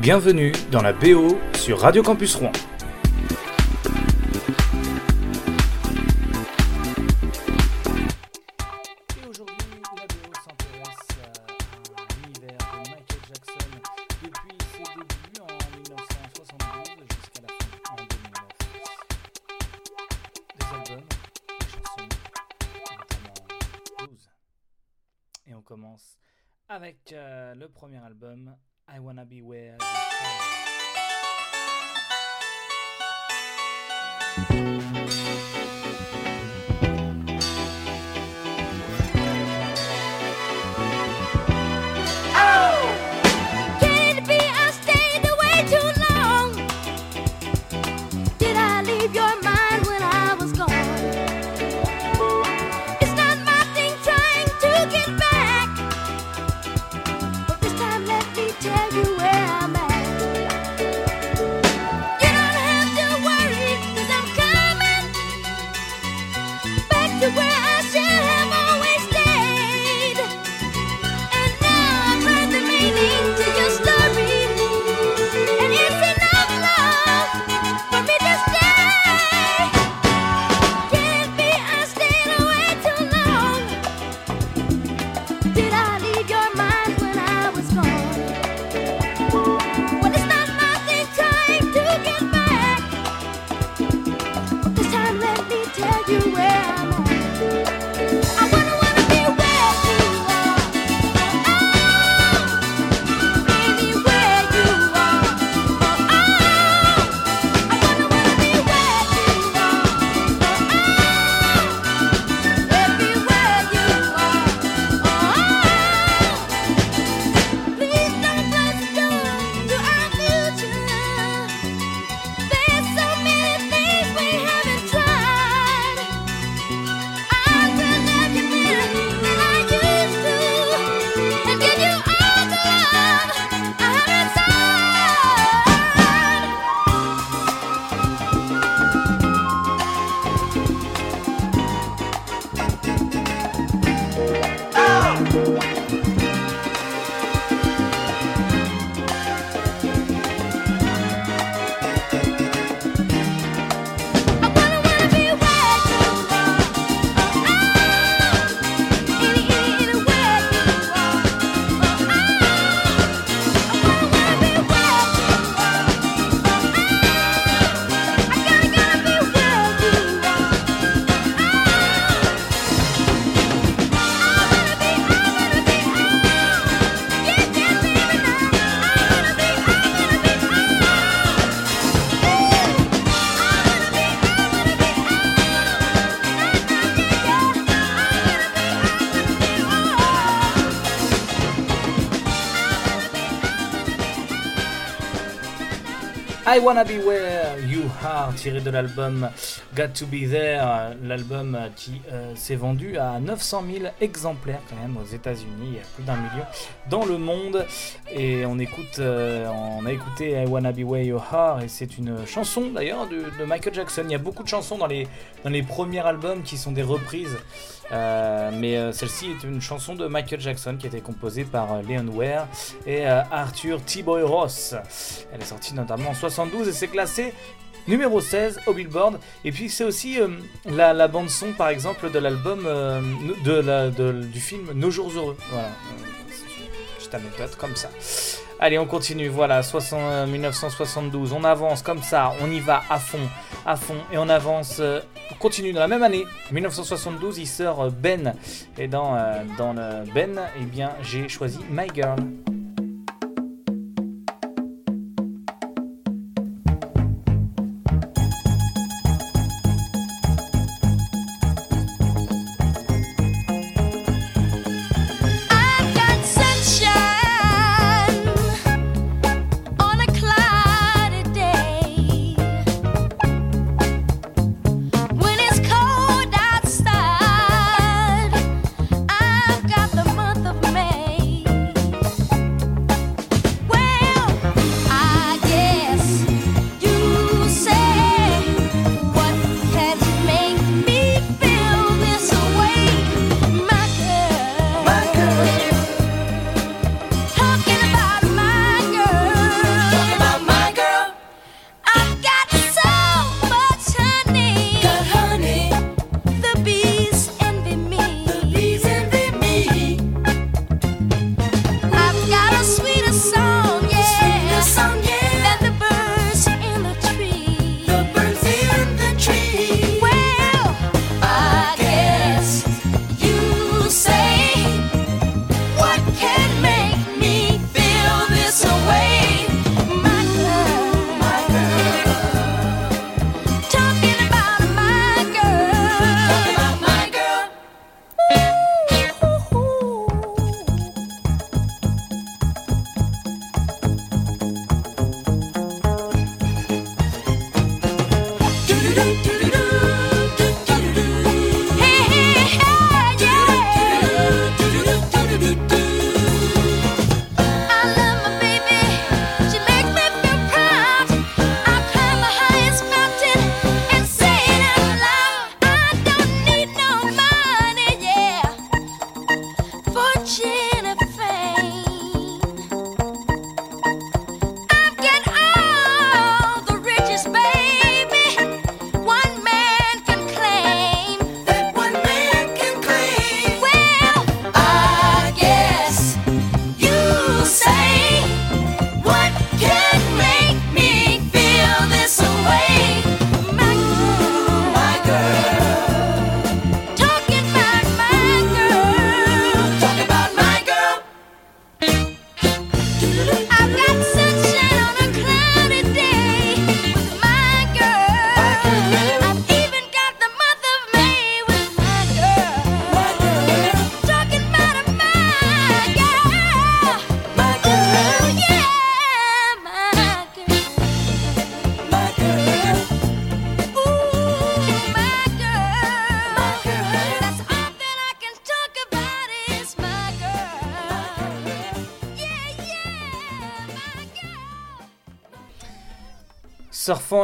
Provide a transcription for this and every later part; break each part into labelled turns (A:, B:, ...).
A: Bienvenue dans la BO sur Radio Campus Rouen. Et aujourd'hui, la BO s'intéresse à l'univers de Michael Jackson depuis ses débuts en 1972 jusqu'à la fin en 2009. Des albums, des chansons, notamment 12. Et on commence avec euh, le premier album, I Wanna Be Where
B: I Wanna Be Where You Are,
A: tiré de l'album Got to Be There, l'album qui euh, s'est vendu à 900 000 exemplaires quand même aux États-Unis, plus d'un million dans le monde. Et on écoute, euh, on a écouté I Wanna Be Where You Are, et c'est une chanson d'ailleurs de, Michael Jackson. Il y a beaucoup de chansons dans les, premiers albums qui sont des reprises. Euh, mais euh, celle-ci est une chanson de Michael Jackson qui a été composée par euh, Leon Ware et euh, Arthur T-Boy Ross. Elle est sortie notamment en 72 et c'est classé numéro 16 au Billboard. Et puis c'est aussi euh, la, bande son par exemple de l'album euh, de la- du film Nos jours heureux. Voilà, petite anecdote comme ça. Allez, on continue. Voilà, 60 euh, 1972. On avance comme ça. On y va à fond, à fond, et on avance. on continue dans la même année. 1972, il sort Ben. Et dans dans le Ben, eh bien, j'ai choisi My Girl.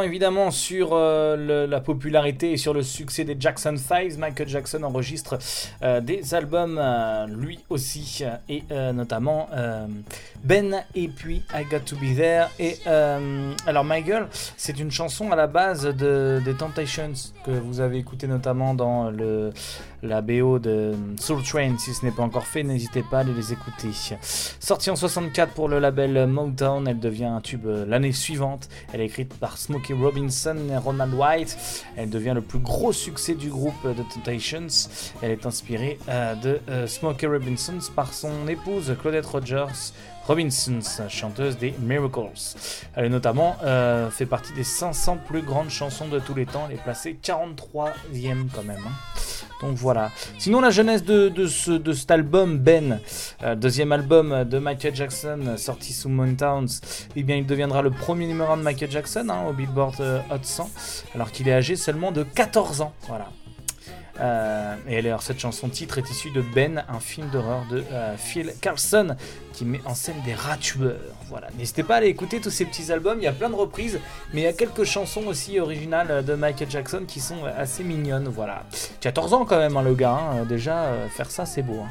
B: Évidemment sur euh, la popularité et sur le succès des Jackson 5, Michael Jackson enregistre euh, des albums euh, lui euh, et euh, notamment euh, Ben et puis I Got to Be There. Et alors My Girl, c'est une chanson à la base de, des Temptations que vous avez écouté notamment dans le, la BO de Soul Train. Si ce n'est pas encore fait, n'hésitez pas à les écouter. Sortie en 64 pour le label Motown, elle devient un tube l'année suivante. Elle est écrite par Smokey Robinson et Ronald White. Elle devient le plus gros succès du groupe The Temptations. Elle est inspirée de Smokey Robinson par son épouse Claudette Rogers. Robinson, chanteuse des Miracles. Elle est notamment euh, fait partie des 500 plus grandes chansons de tous les temps. Elle est placée 43e quand même. hein. Donc voilà. Sinon la jeunesse de, de, ce, de cet album Ben, euh, deuxième album de Michael Jackson sorti sous Montowns, eh bien il deviendra le premier numéro 1 de Michael Jackson hein, au Billboard euh, Hot 100 alors qu'il est âgé seulement de 14 ans. Voilà. Euh, et alors cette chanson titre est issue de Ben, un film d'horreur de euh, Phil Carlson qui met en scène des rats tueurs. Voilà, n'hésitez pas à aller écouter tous ces petits albums. Il y a plein de reprises, mais il y a quelques chansons aussi originales de Michael Jackson qui sont assez mignonnes. Voilà, 14 ans quand même hein, le gars. hein. Déjà euh, faire ça c'est beau. hein.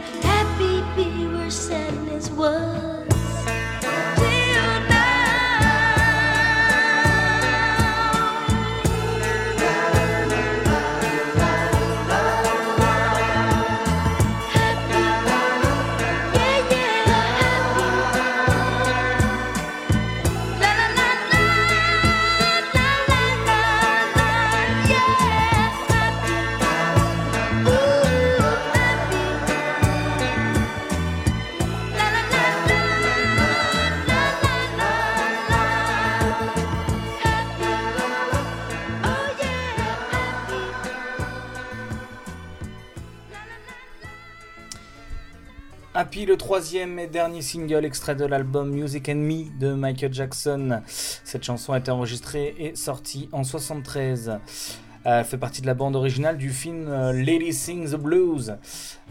A: Happy be where sadness was.
B: Le troisième et dernier single extrait de l'album Music and Me de Michael Jackson. Cette chanson a été enregistrée et sortie en 73. Euh, fait partie de la bande originale du film euh, Lady Sings the Blues.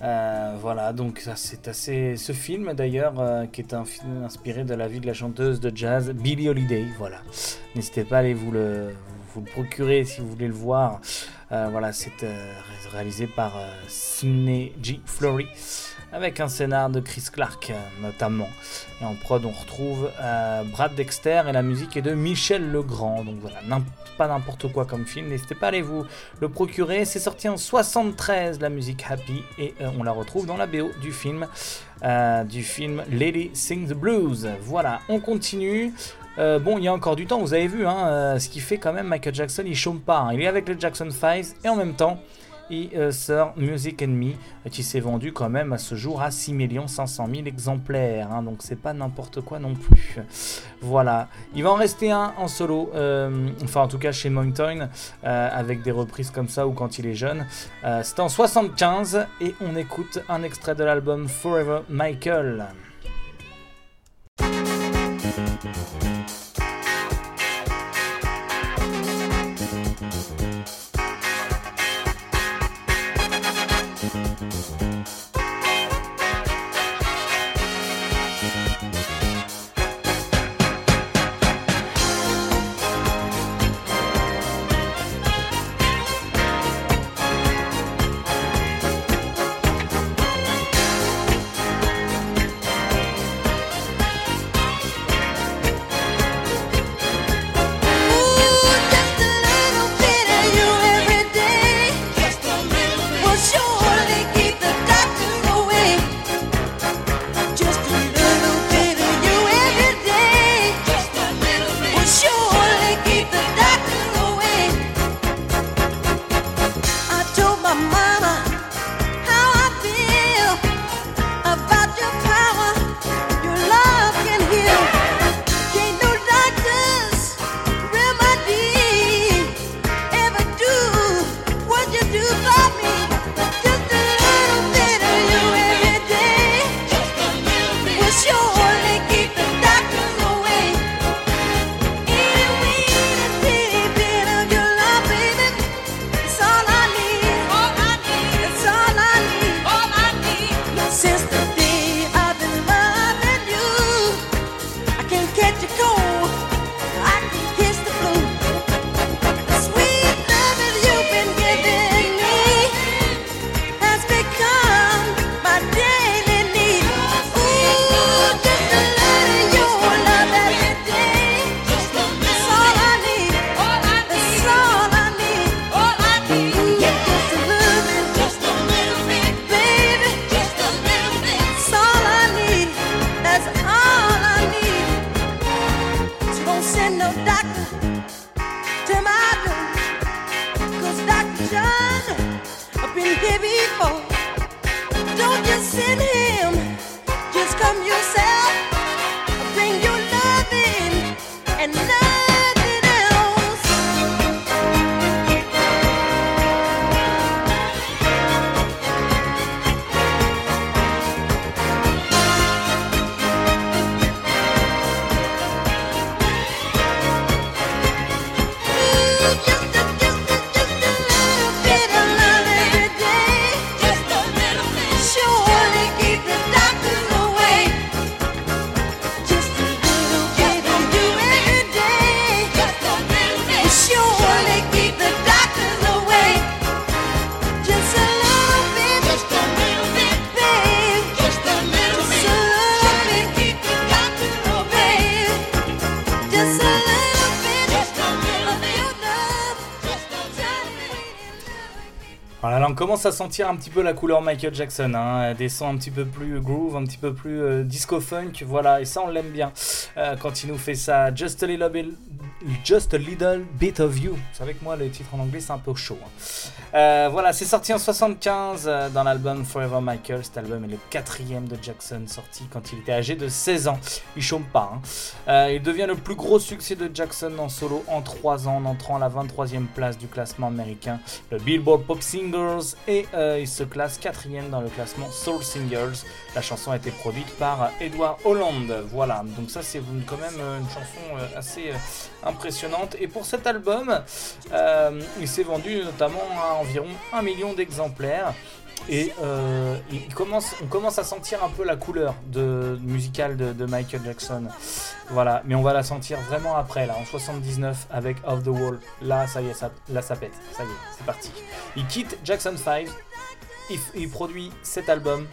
B: Euh, voilà, donc c'est assez. Ce film d'ailleurs, qui est un film inspiré de la vie de la chanteuse de jazz Billie Holiday. Voilà, n'hésitez pas à aller vous le, procurer si vous voulez le voir. Voilà, c'est ré- réalisé par Sidney G. Flory avec un scénar de Chris Clark notamment. Et en prod, on retrouve euh, Brad Dexter et la musique est de Michel Legrand. Donc voilà, pas n'importe quoi comme film. N'hésitez pas à aller vous le procurer. C'est sorti en 73, la musique Happy, et euh, on la retrouve dans la BO du film, euh, du film Lady Sing the Blues. Voilà, on continue. Bon, il y a encore du temps, vous avez vu, hein, ce qui fait quand même Michael Jackson, il chôme pas. hein. Il est avec les Jackson 5 et en même temps, il euh, Music Me, euh, qui s'est vendu quand même à ce jour à 6 500 000 exemplaires. hein, donc c'est pas n'importe quoi non plus. Voilà. Il va en rester un en solo, euh, enfin en tout cas chez Mountain, euh, avec des reprises comme ça ou quand il est jeune. C'était en 75 et on écoute un extrait de l'album Forever Michael. Commence à sentir un petit peu la couleur Michael Jackson, hein, des sons un petit peu plus groove, un petit peu plus euh, disco funk, voilà, et ça on l'aime bien euh, quand il nous fait ça. Just a little bit, just a little bit of you. Vous savez que moi le titre en anglais c'est un peu chaud. hein. Euh, voilà, c'est sorti en 75 euh, dans l'album Forever Michael. Cet album est le quatrième de Jackson, sorti quand il était âgé de 16 ans. Il chôme pas. hein. Euh, il devient le plus gros succès de Jackson en solo en 3 ans, en entrant à la 23e place du classement américain, le Billboard Pop Singles, et euh, il se classe quatrième dans le classement Soul Singles. La chanson a été produite par Edward Holland. Voilà, donc ça c'est quand même une chanson assez,
C: impressionnante. Et pour cet album, il s'est vendu notamment à environ 1 million d'exemplaires. Et euh, on commence à sentir un peu la couleur de, musicale de, de Michael Jackson. Voilà, mais on va la sentir vraiment après, là, en 79, avec Off the Wall. Là, ça y est, ça, là, ça pète. Ça y est, c'est parti. Il quitte Jackson 5. Il, il produit cet album,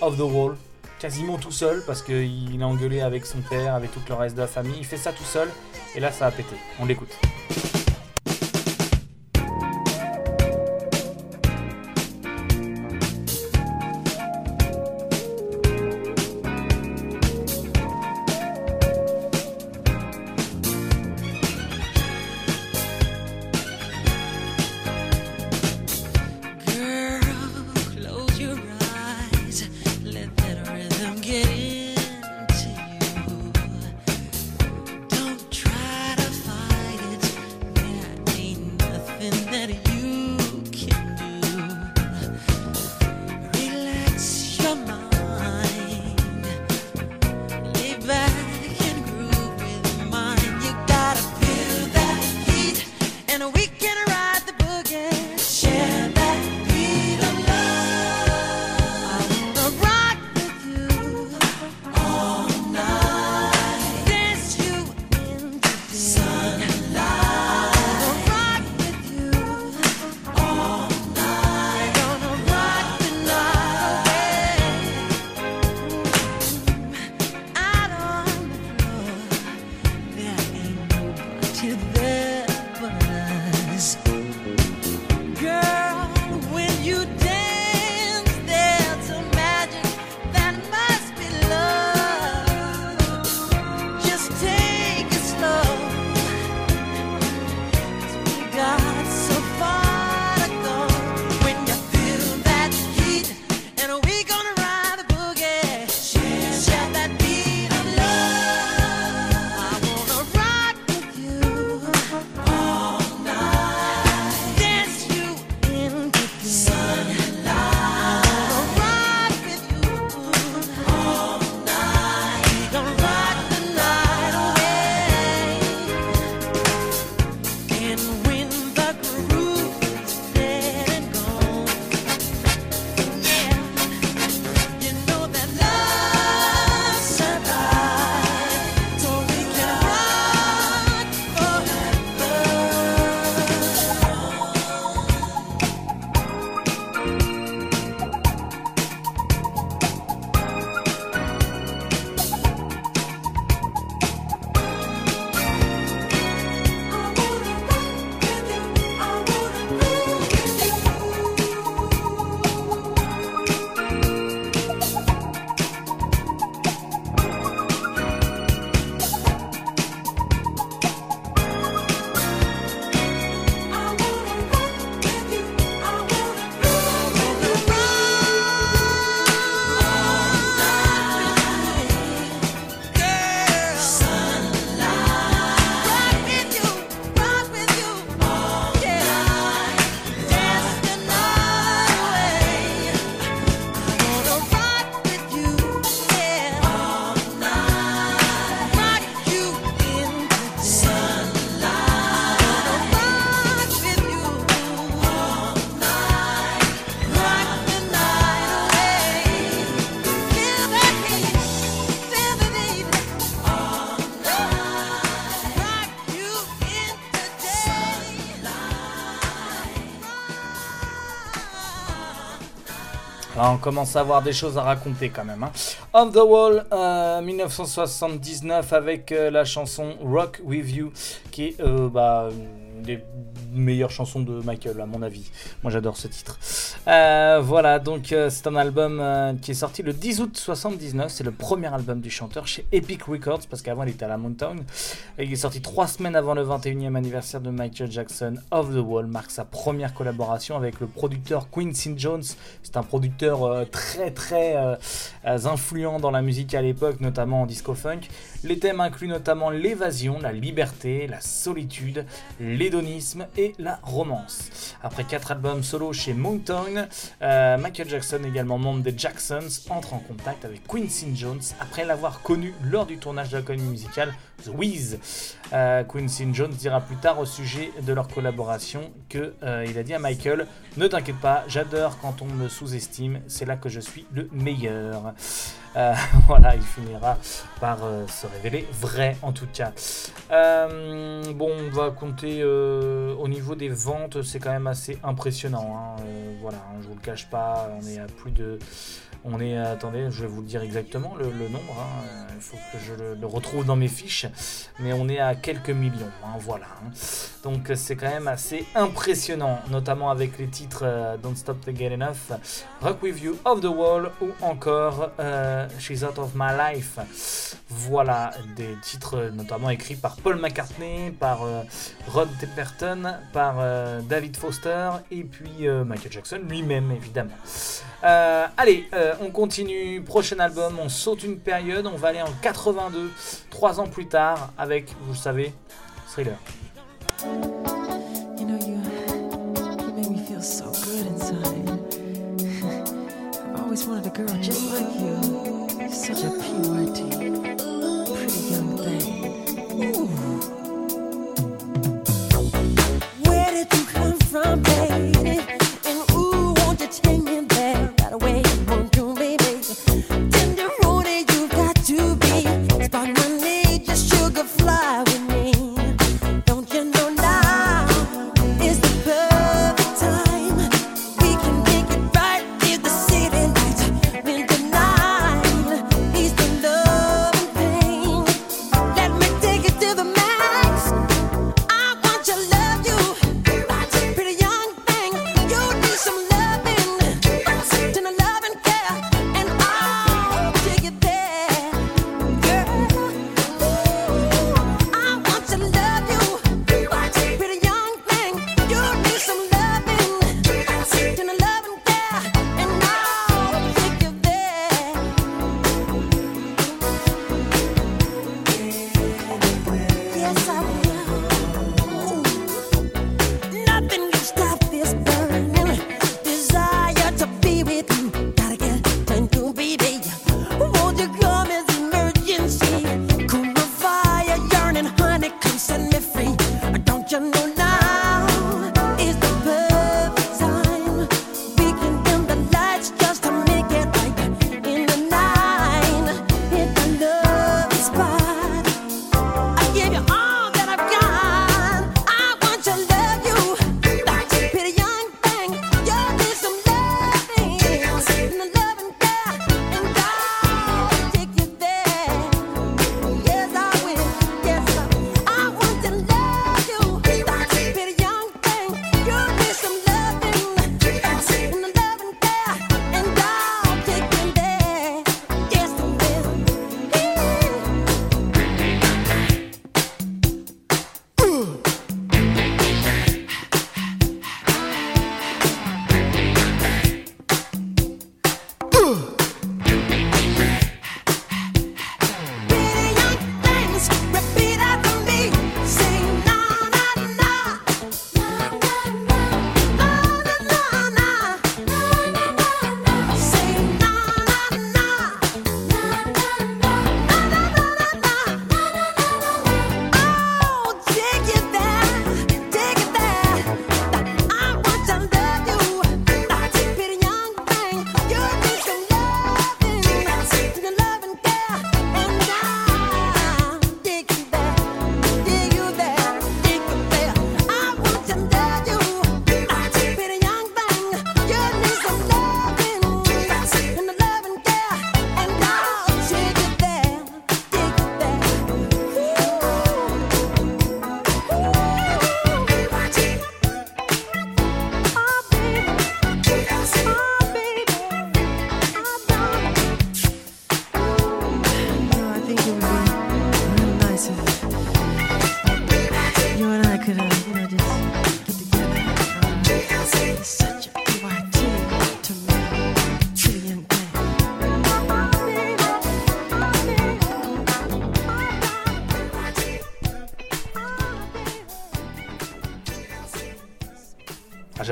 C: Off the Wall, quasiment tout seul, parce qu'il a engueulé avec son père, avec tout le reste de la famille. Il fait ça tout seul, et là, ça a pété. On l'écoute. Ah, on commence à avoir des choses à raconter quand même. Hein. On the Wall, euh, 1979, avec euh, la chanson Rock With You, qui est euh, bah, des meilleures chansons de Michael, à mon avis. Moi, j'adore ce titre. Euh, voilà, donc euh, c'est un album euh, qui est sorti le 10 août 79. C'est le premier album du chanteur chez Epic Records, parce qu'avant, il était à la Mountain. Il est sorti trois semaines avant le 21e anniversaire de Michael Jackson. Off the Wall marque sa première collaboration avec le producteur Quincy Jones. C'est un producteur très très influent dans la musique à l'époque, notamment en disco funk. Les thèmes incluent notamment l'évasion, la liberté, la solitude, l'hédonisme et la romance. Après quatre albums solo chez Mountain, euh, Michael Jackson, également membre des Jacksons, entre en contact avec Quincy Jones après l'avoir connu lors du tournage de la comédie musicale
B: The Wiz. Euh, Quincy Jones dira plus tard au sujet de leur collaboration que euh, il a dit à Michael Ne t'inquiète pas, j'adore quand on me sous-estime, c'est là que je suis le meilleur. Euh, voilà, il finira par euh, se révéler vrai en tout cas. Bon, on va compter au niveau des ventes, c'est quand même assez impressionnant. hein. Voilà, hein, je vous le cache pas, on est à plus de. On est, attendez, je vais vous le dire exactement le, nombre. hein. Il faut que je le, retrouve dans mes fiches, mais on est à quelques millions. hein, voilà. hein. Donc c'est quand même assez impressionnant, notamment avec les titres euh, Don't Stop to Get Enough, Rock With You, Off the Wall ou encore euh, She's Out of My Life. Voilà, des titres notamment écrits par Paul McCartney, par euh, Rod Temperton, par David Foster et puis Michael Jackson lui-même évidemment. Allez, on continue, prochain album, on saute une période, on va aller en 82, trois ans plus tard, avec, vous le savez, Thriller.
C: You know, you, you make me feel so good inside. I've always wanted a girl just like you. You're such a PYT. Pretty young thing. Where did you come from,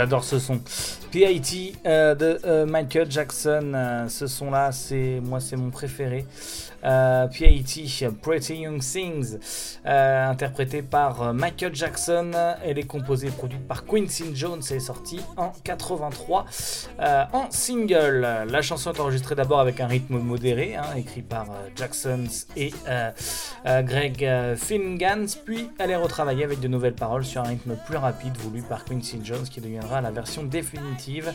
B: J'adore ce son. PIT euh, de euh, Michael Jackson. Euh, ce son-là, c'est moi, c'est mon préféré. Euh, PIT, Pretty Young Things, euh, interprété par euh, Michael Jackson. Elle est composée et produite par Quincy Jones et est sortie en 83 euh, en single. La chanson est enregistrée d'abord avec un rythme modéré, hein, écrit par Jackson et Greg Fingans, puis elle est retravaillée avec de nouvelles paroles sur un rythme plus rapide voulu par Quincy Jones qui deviendra la version définitive.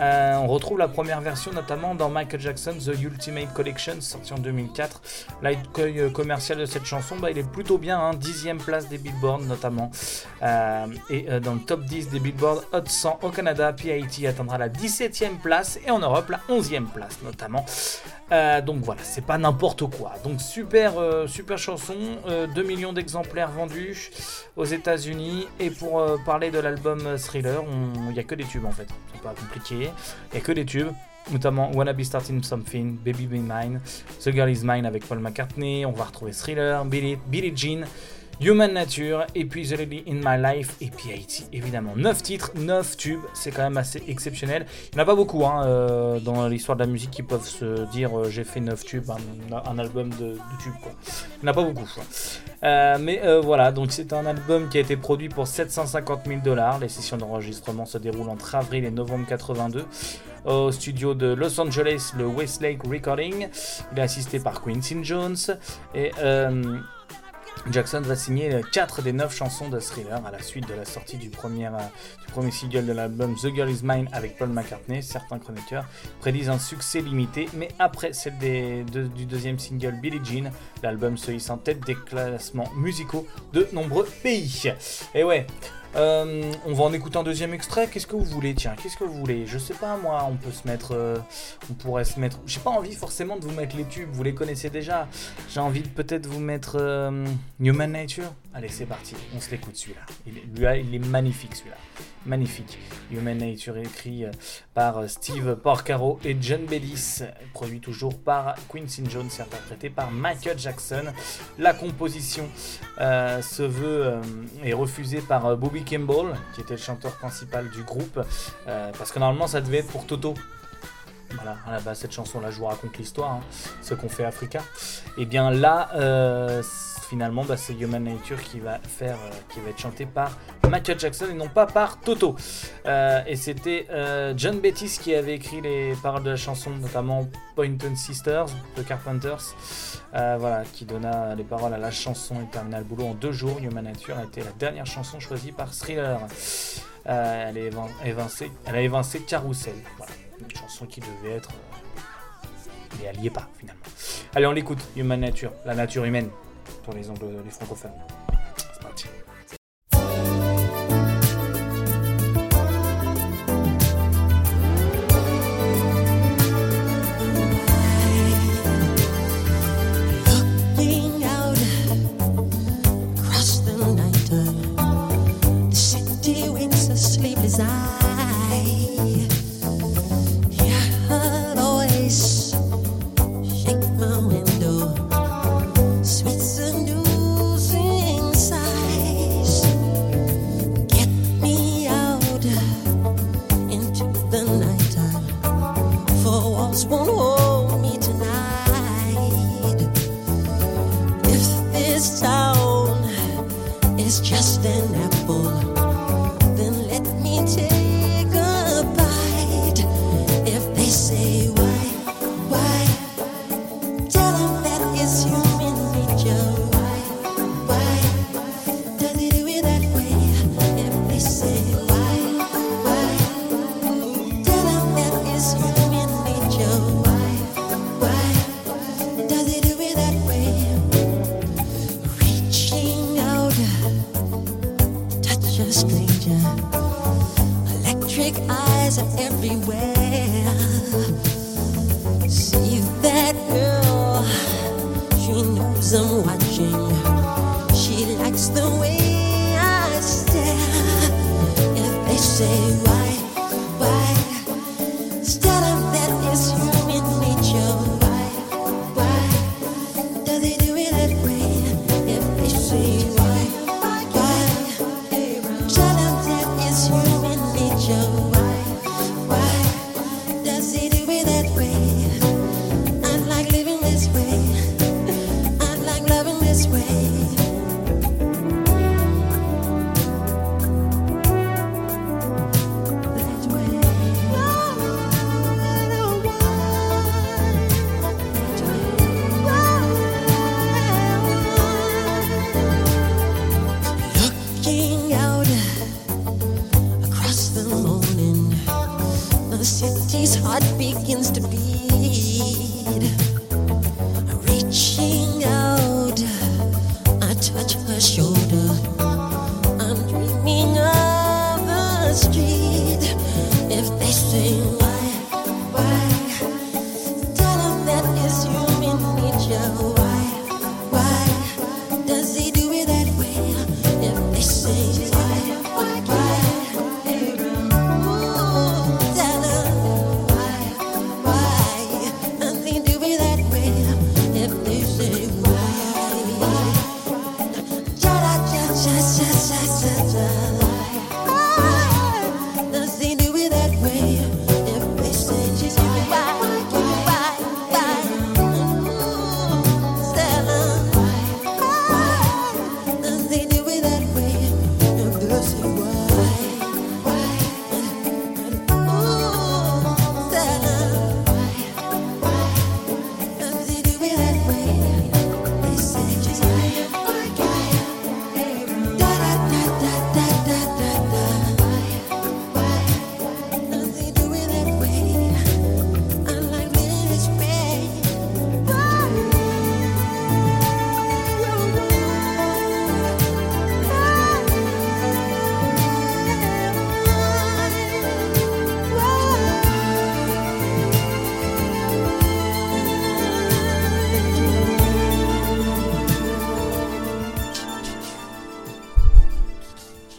B: Euh, on retrouve la première version notamment dans Michael Jackson The Ultimate Collection sorti en 2004. L'accueil euh, commercial de cette chanson, bah, il est plutôt bien, hein, dixième place des Billboard notamment. Euh, et dans le top 10 des Billboard Hot 100 au Canada, PIT atteindra la 17e place et en Europe la 11e place notamment. Euh, donc voilà, c'est pas n'importe quoi. Donc super, euh, super chanson, euh, 2 millions d'exemplaires vendus aux États-Unis. Et pour euh, parler de l'album Thriller, il n'y a que des tubes en fait. C'est pas compliqué, il n'y a que des tubes. Notamment Wanna Be Starting Something, Baby Be Mine, The Girl Is Mine avec Paul McCartney. On va retrouver Thriller, Billie, Billie Jean. Human Nature, et puis The in My Life, et PIT, évidemment. 9 titres, 9 tubes, c'est quand même assez exceptionnel. Il n'y en a pas beaucoup hein, euh, dans l'histoire de la musique qui peuvent se dire euh, j'ai fait 9 tubes, un, album de, tubes. Quoi. Il n'y en a pas beaucoup. Euh, mais euh, voilà, donc c'est un album qui a été produit pour 750 000 dollars. Les sessions d'enregistrement se déroulent entre avril et novembre 82 au studio de Los Angeles, le Westlake Recording. Il est assisté par Quincy Jones et euh, Jackson va signer 4 des 9 chansons de Thriller à la suite de la sortie du premier, euh, du premier single de l'album The Girl Is Mine avec Paul McCartney. Certains chroniqueurs prédisent un succès limité, mais après celle du deuxième single Billie Jean, l'album se hisse en tête des classements musicaux de nombreux pays. Et ouais. Euh, on va en écouter un deuxième extrait. Qu'est-ce que vous voulez Tiens, qu'est-ce que vous voulez? Je sais pas moi. On peut se mettre, euh, on pourrait se mettre. J'ai pas envie forcément de vous mettre les tubes. Vous les connaissez déjà. J'ai envie de peut-être vous mettre euh, Human Nature. Allez, c'est parti. On se l'écoute celui-là. Il, lui, il est magnifique celui-là. Magnifique. Human Nature écrit euh, par euh, Steve Porcaro et John Bellis. Produit toujours par Quincy Jones et interprété par Michael Jackson. La composition euh, se veut euh, est refusée par Bobby Kimball, qui était le chanteur principal du groupe, parce que normalement ça devait être pour Toto. Voilà, à la base cette chanson-là, je vous raconte l'histoire, hein, ce qu'on fait Africa. Et bien là, euh, finalement, bah, c'est Human Nature qui va faire, euh, qui va être chanté par Michael Jackson et non pas par Toto. Euh, et c'était euh, John Bettis qui avait écrit les paroles de la chanson, notamment Pointon Sisters de Carpenters. Voilà, qui donna les paroles à la chanson et termina le boulot en deux jours. Human Nature a été la dernière chanson choisie par Thriller. Elle, a évincé Carousel. Une chanson qui devait être. mais elle n'y est pas finalement. Allez, on l'écoute. Human Nature, la nature humaine pour les, anglo les francophones. C'est parti.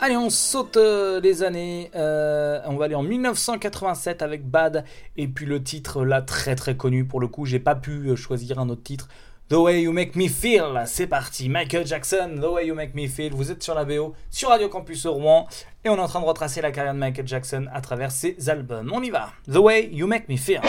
B: Allez, on saute euh, les années. euh, on va aller en 1987 avec Bad. Et puis le titre, là, très très connu pour le coup. J'ai pas pu euh, choisir un autre titre. The Way You Make Me Feel. C'est parti. Michael Jackson, The Way You Make Me Feel. Vous êtes sur la BO, sur Radio Campus Rouen. Et on est en train de retracer la carrière de Michael Jackson à travers ses albums. On y va. The Way You Make Me Feel.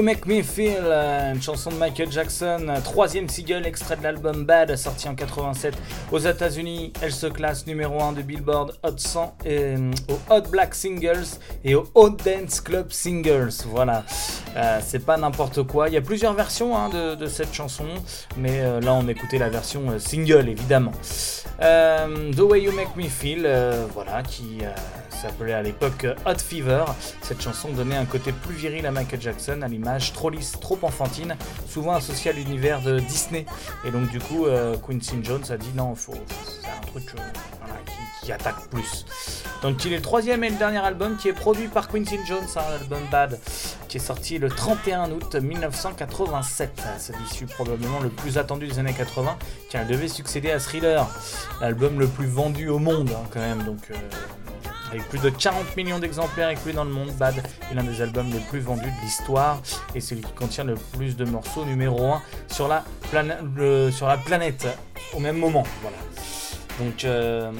C: You Make Me Feel, euh, une chanson de Michael Jackson, euh, troisième single extrait de l'album Bad, sorti en 87 aux États-Unis. Elle se classe numéro 1 de Billboard Hot 100 et, euh, au Hot Black Singles et au Hot Dance Club Singles. Voilà, Euh, c'est pas n'importe quoi. Il y a plusieurs versions hein, de, cette chanson, mais là on écoutait la version single évidemment. The Way You Make Me Feel, voilà, qui s'appelait à l'époque euh, Hot Fever. Cette chanson donnait un côté plus viril à Michael Jackson, à l'image trop lisse, trop enfantine, souvent associée à l'univers de Disney. Et donc du coup, euh, Quincy Jones a dit non, faut, c'est un truc euh, qui attaque plus. Donc il est le troisième et le dernier album qui est produit par Quincy Jones, hein, l'album Bad, qui est sorti le 31 août 1987. C'est l'issue probablement le plus attendu des années 80, car il devait succéder à Thriller, l'album le plus vendu au monde hein, quand même. Donc euh, avec plus de 40 millions d'exemplaires écoulés dans le monde, Bad est l'un des albums les plus vendus de l'histoire et celui qui contient le plus de morceaux numéro 1 sur la, le- sur la planète au même moment. Voilà. Donc euh,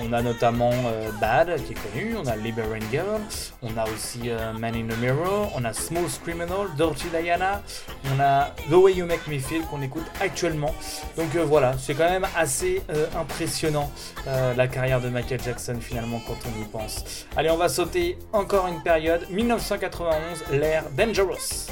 C: on a notamment euh, Bad qui est connu, on a Liberian Girl, on a aussi euh, Man in the Mirror, on a Smooth Criminal, Dirty Diana, on a The Way You Make Me Feel qu'on écoute actuellement. Donc voilà, c'est quand même assez impressionnant la carrière de Michael Jackson finalement quand on y pense. Allez, on va sauter encore une période, 1991, l'ère Dangerous.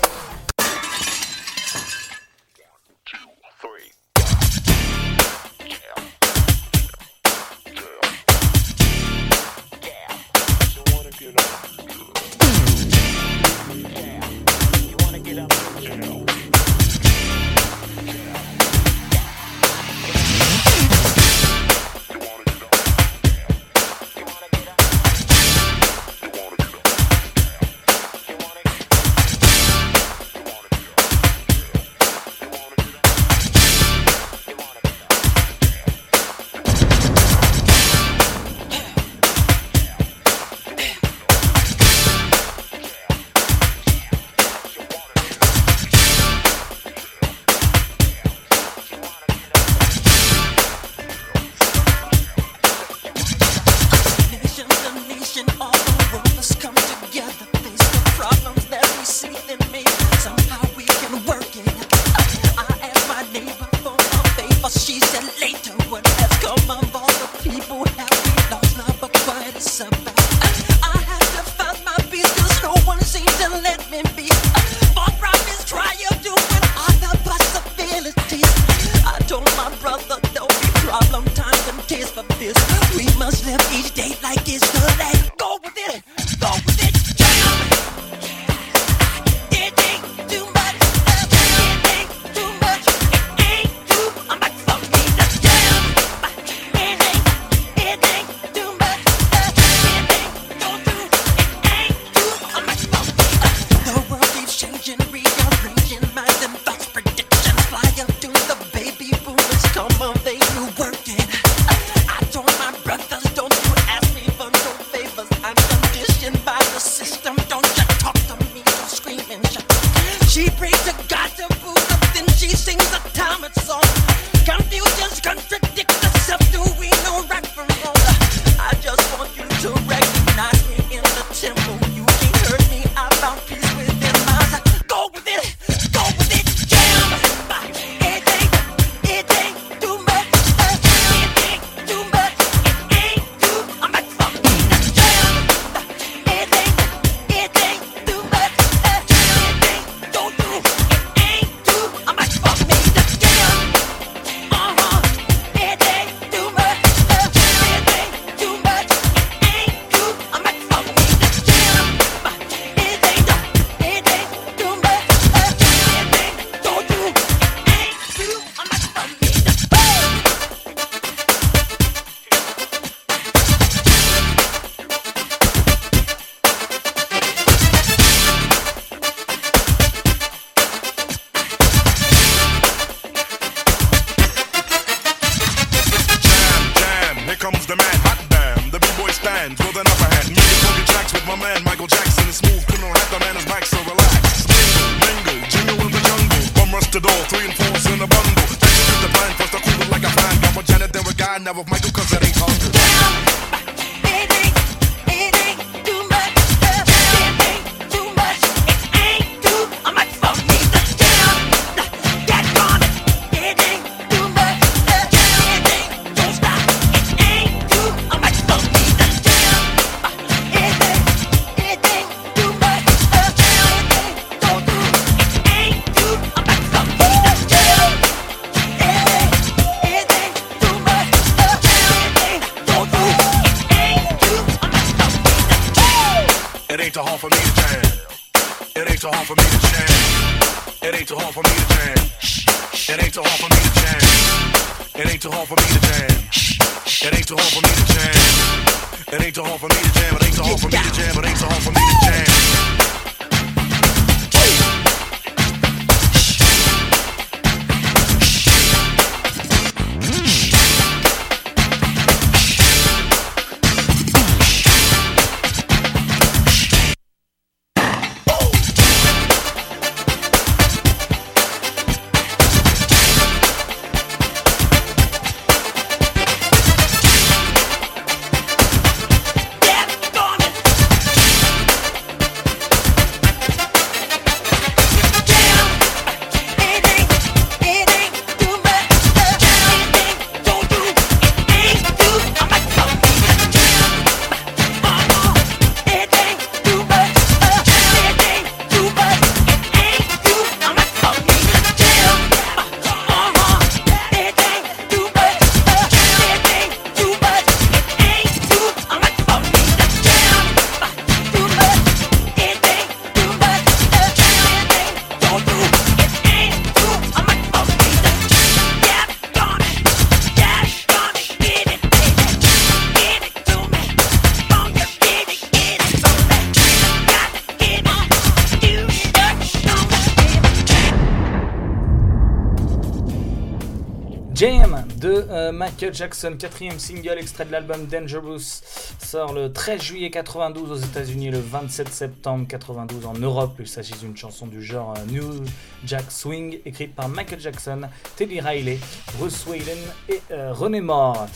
D: Michael Jackson,
B: quatrième single extrait de l'album Dangerous, sort le 13 juillet 92 aux États-Unis et le 27 septembre 92 en Europe. Il s'agit d'une chanson du genre euh, New Jack Swing écrite par Michael Jackson, Teddy Riley, Bruce Wayne et euh, René Moore.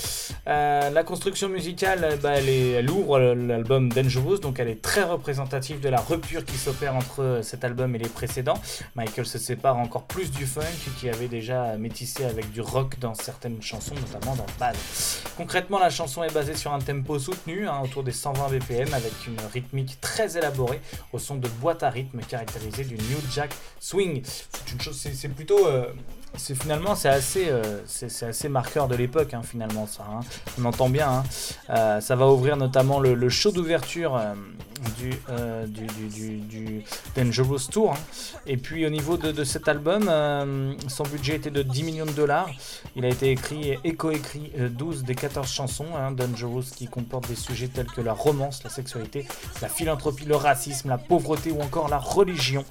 B: Euh, la construction musicale, euh, bah, elle, est, elle ouvre l'album Dangerous, donc elle est très représentative de la rupture qui s'opère entre euh, cet album et les précédents. Michael se sépare encore plus du funk qui avait déjà métissé avec du rock dans certaines chansons, notamment dans Bad. Concrètement, la chanson est basée sur un tempo soutenu, hein, autour des 120 BPM, avec une rythmique très élaborée, au son de boîte à rythme caractérisée du New Jack Swing. C'est plutôt, c'est finalement c'est assez, c'est assez marqueur de l'époque, hein, finalement ça. hein. On entend bien. hein. Euh, ça va ouvrir notamment le, le show d'ouverture euh, du, euh, du, du, du- du Dangerous Tour. Et puis au niveau de, de cet album, euh, son budget était de 10 millions de dollars. Il a été écrit et coécrit euh, 12 des 14 chansons, hein, Dangerous, qui comportent des sujets tels que la romance, la sexualité, la philanthropie, le racisme, la pauvreté ou encore la religion.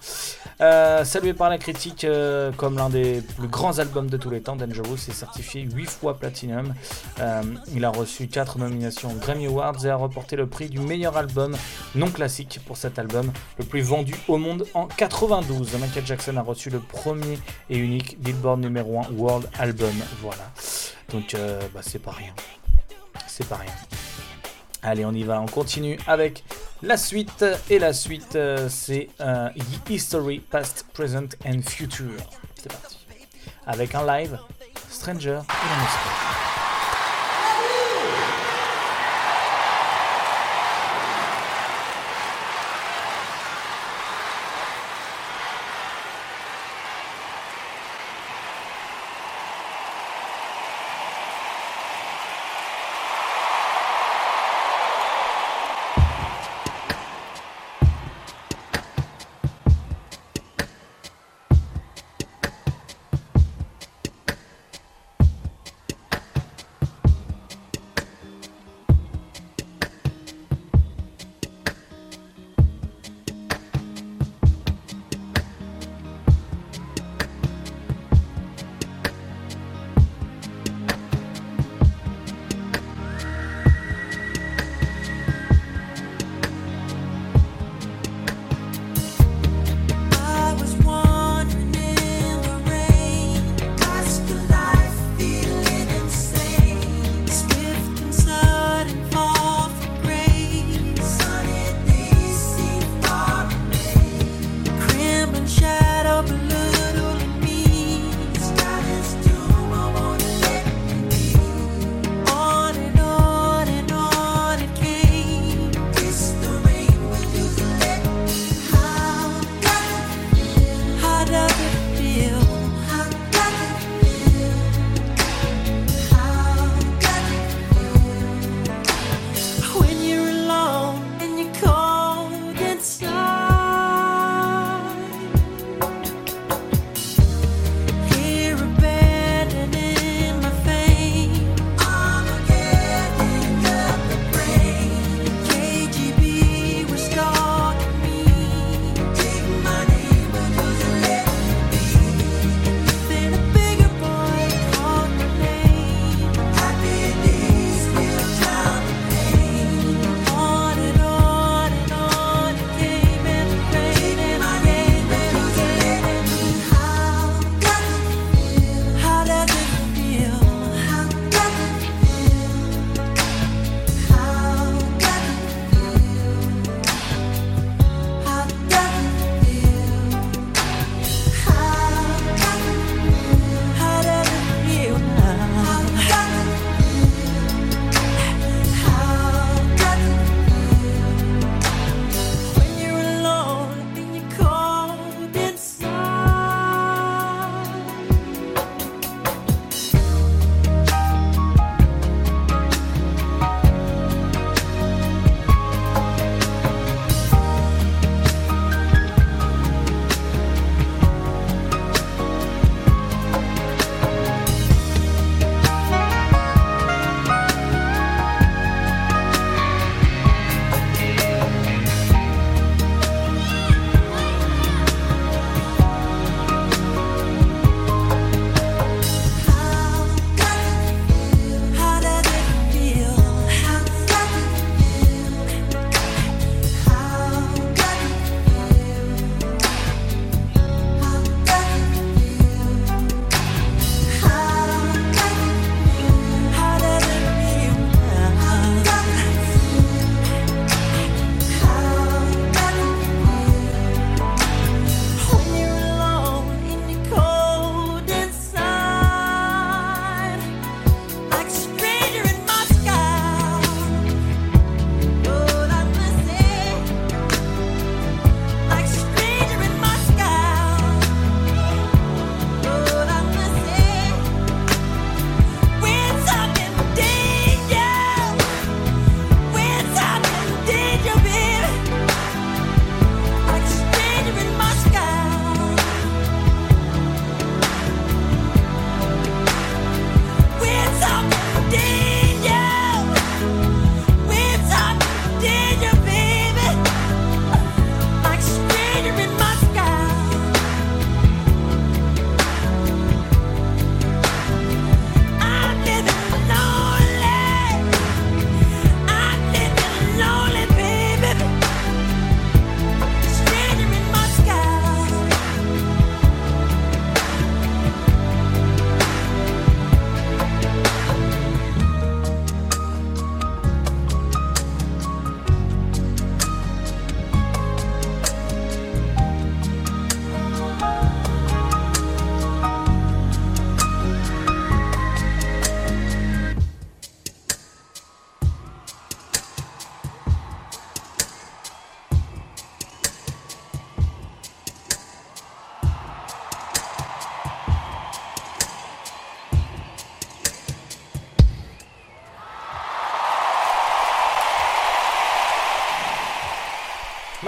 B: Euh, salué par la critique euh, comme l'un des plus grands albums de tous les temps, Dangerous est certifié 8 fois platinum. Euh, il a reçu 4 nominations Grammy Awards et a remporté le prix du meilleur album classique pour cet album, le plus vendu au monde en 92. Michael Jackson a reçu le premier et unique Billboard numéro 1 World Album. Voilà. Donc euh, bah, c'est pas rien. C'est pas rien. Allez, on y va, on continue avec la suite. Et la suite, euh, c'est euh, History, Past, Present and Future. C'est parti. Avec un live, Stranger et la.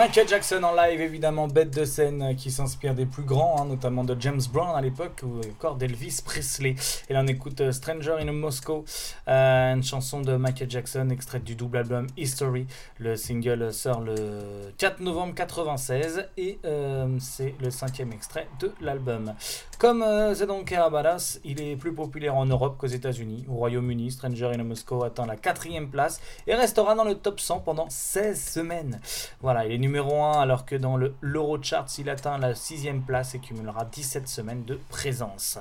B: Michael Jackson en live, évidemment, bête de scène euh, qui s'inspire des plus grands, hein, notamment de James Brown à l'époque, ou encore d'Elvis Presley. Et là, on écoute euh, Stranger in Moscow, euh, une chanson de Michael Jackson, extraite du double album History. Le single sort le 4 novembre 96 et c'est le cinquième extrait de l'album. Comme euh, Badass, il est plus populaire en Europe qu'aux États-Unis. Au Royaume-Uni, Stranger in Moscow atteint la quatrième place et restera dans le top 100 pendant 16 semaines. Voilà, il est numéro 1 alors que dans le l'Eurocharts, il atteint la sixième place et cumulera 17 semaines de présence.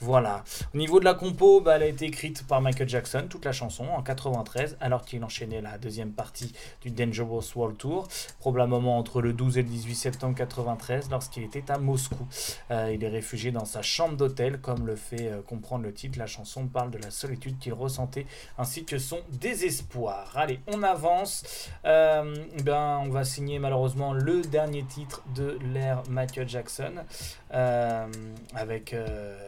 B: Voilà. Au niveau de la compo, bah, elle a été écrite par Michael Jackson, toute la chanson, en 93, alors qu'il enchaînait la deuxième partie du Dangerous World Tour, probablement entre le 12 et le 18 septembre 93, lorsqu'il était à Moscou. Euh, il est réfugié dans sa chambre d'hôtel, comme le fait euh, comprendre le titre. La chanson parle de la solitude qu'il ressentait, ainsi que son désespoir. Allez, on avance. Euh, ben, on va signer malheureusement le dernier titre de l'ère Michael Jackson, avec euh,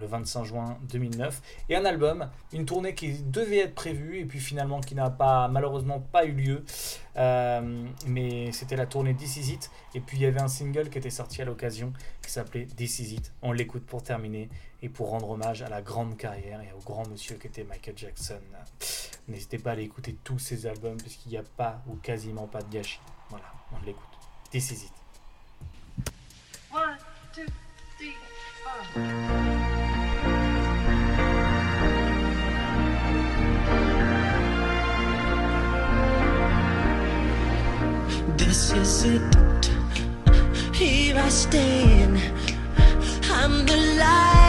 B: Le 25 juin 2009, et un album, une tournée qui devait être prévue, et puis finalement qui n'a pas malheureusement pas eu lieu. Euh, mais c'était la tournée This et puis il y avait un single qui était sorti à l'occasion qui s'appelait This. On l'écoute pour terminer et pour rendre hommage à la grande carrière et au grand monsieur qu'était Michael Jackson. N'hésitez pas à aller écouter tous ses albums puisqu'il n'y a pas ou quasiment pas de gâchis. Voilà, on l'écoute. This Is.
E: One, two, three.
C: This is it. Here I stand. I'm the light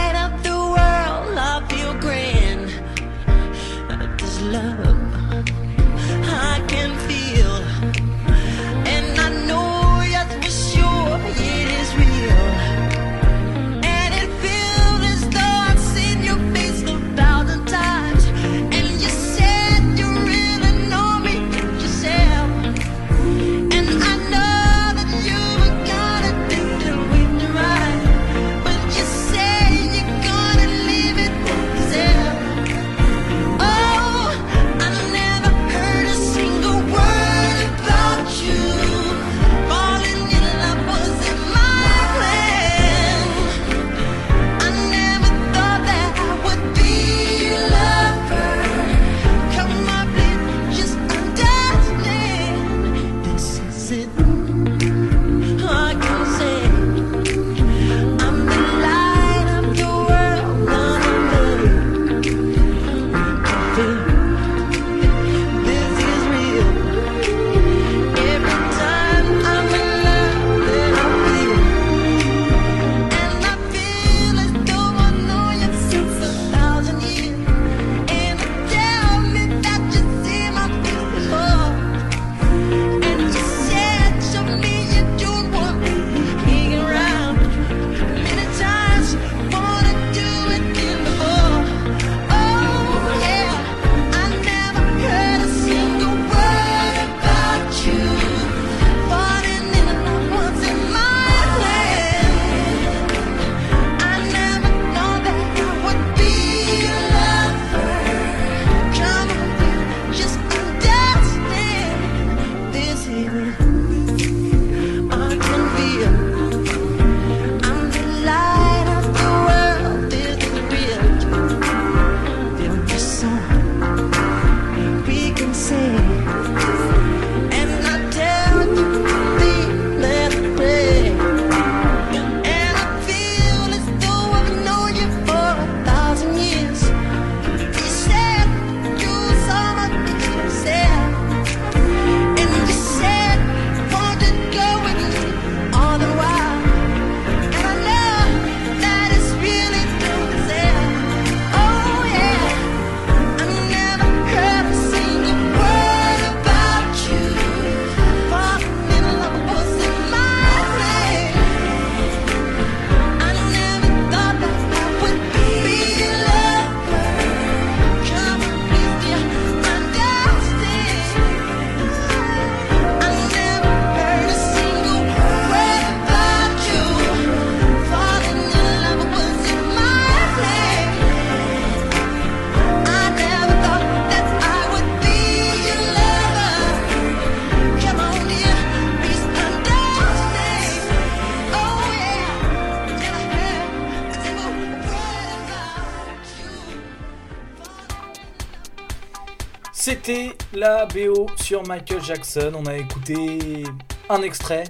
B: BO sur Michael Jackson. On a écouté un extrait,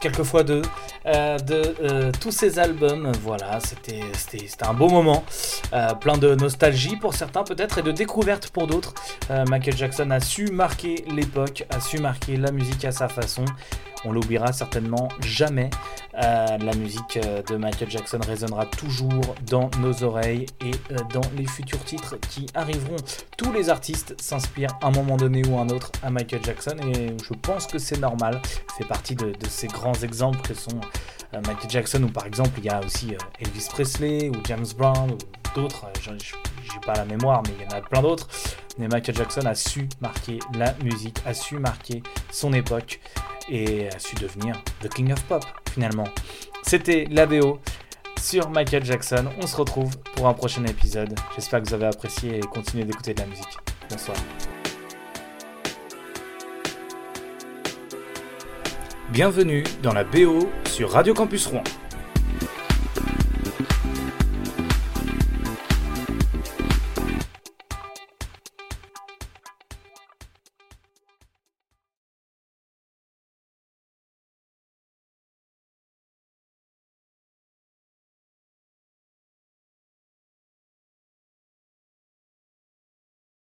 B: quelquefois deux, euh, de euh, tous ses albums. Voilà, c'était un beau moment. Euh, plein de nostalgie pour certains peut-être et de découverte pour d'autres. Michael Jackson a su marquer l'époque, a su marquer la musique à sa façon. On l'oubliera certainement jamais. La musique de Michael Jackson résonnera toujours dans nos oreilles et dans les futurs titres qui arriveront. Tous les artistes s'inspirent à un moment donné ou un autre à Michael Jackson et je pense que c'est normal. C'est partie de, de ces grands exemples que sont Michael Jackson ou par exemple il y a aussi euh, Elvis Presley ou James Brown ou d'autres. Euh, J'ai pas la mémoire mais il y en a plein d'autres. Mais Michael Jackson a su marquer la musique, a su marquer son époque et a su devenir The King of Pop finalement. C'était la BO sur Michael Jackson. On se retrouve pour un prochain épisode. J'espère que vous avez apprécié et continuez d'écouter de la musique. Bonsoir. Bienvenue dans la BO sur Radio Campus Rouen.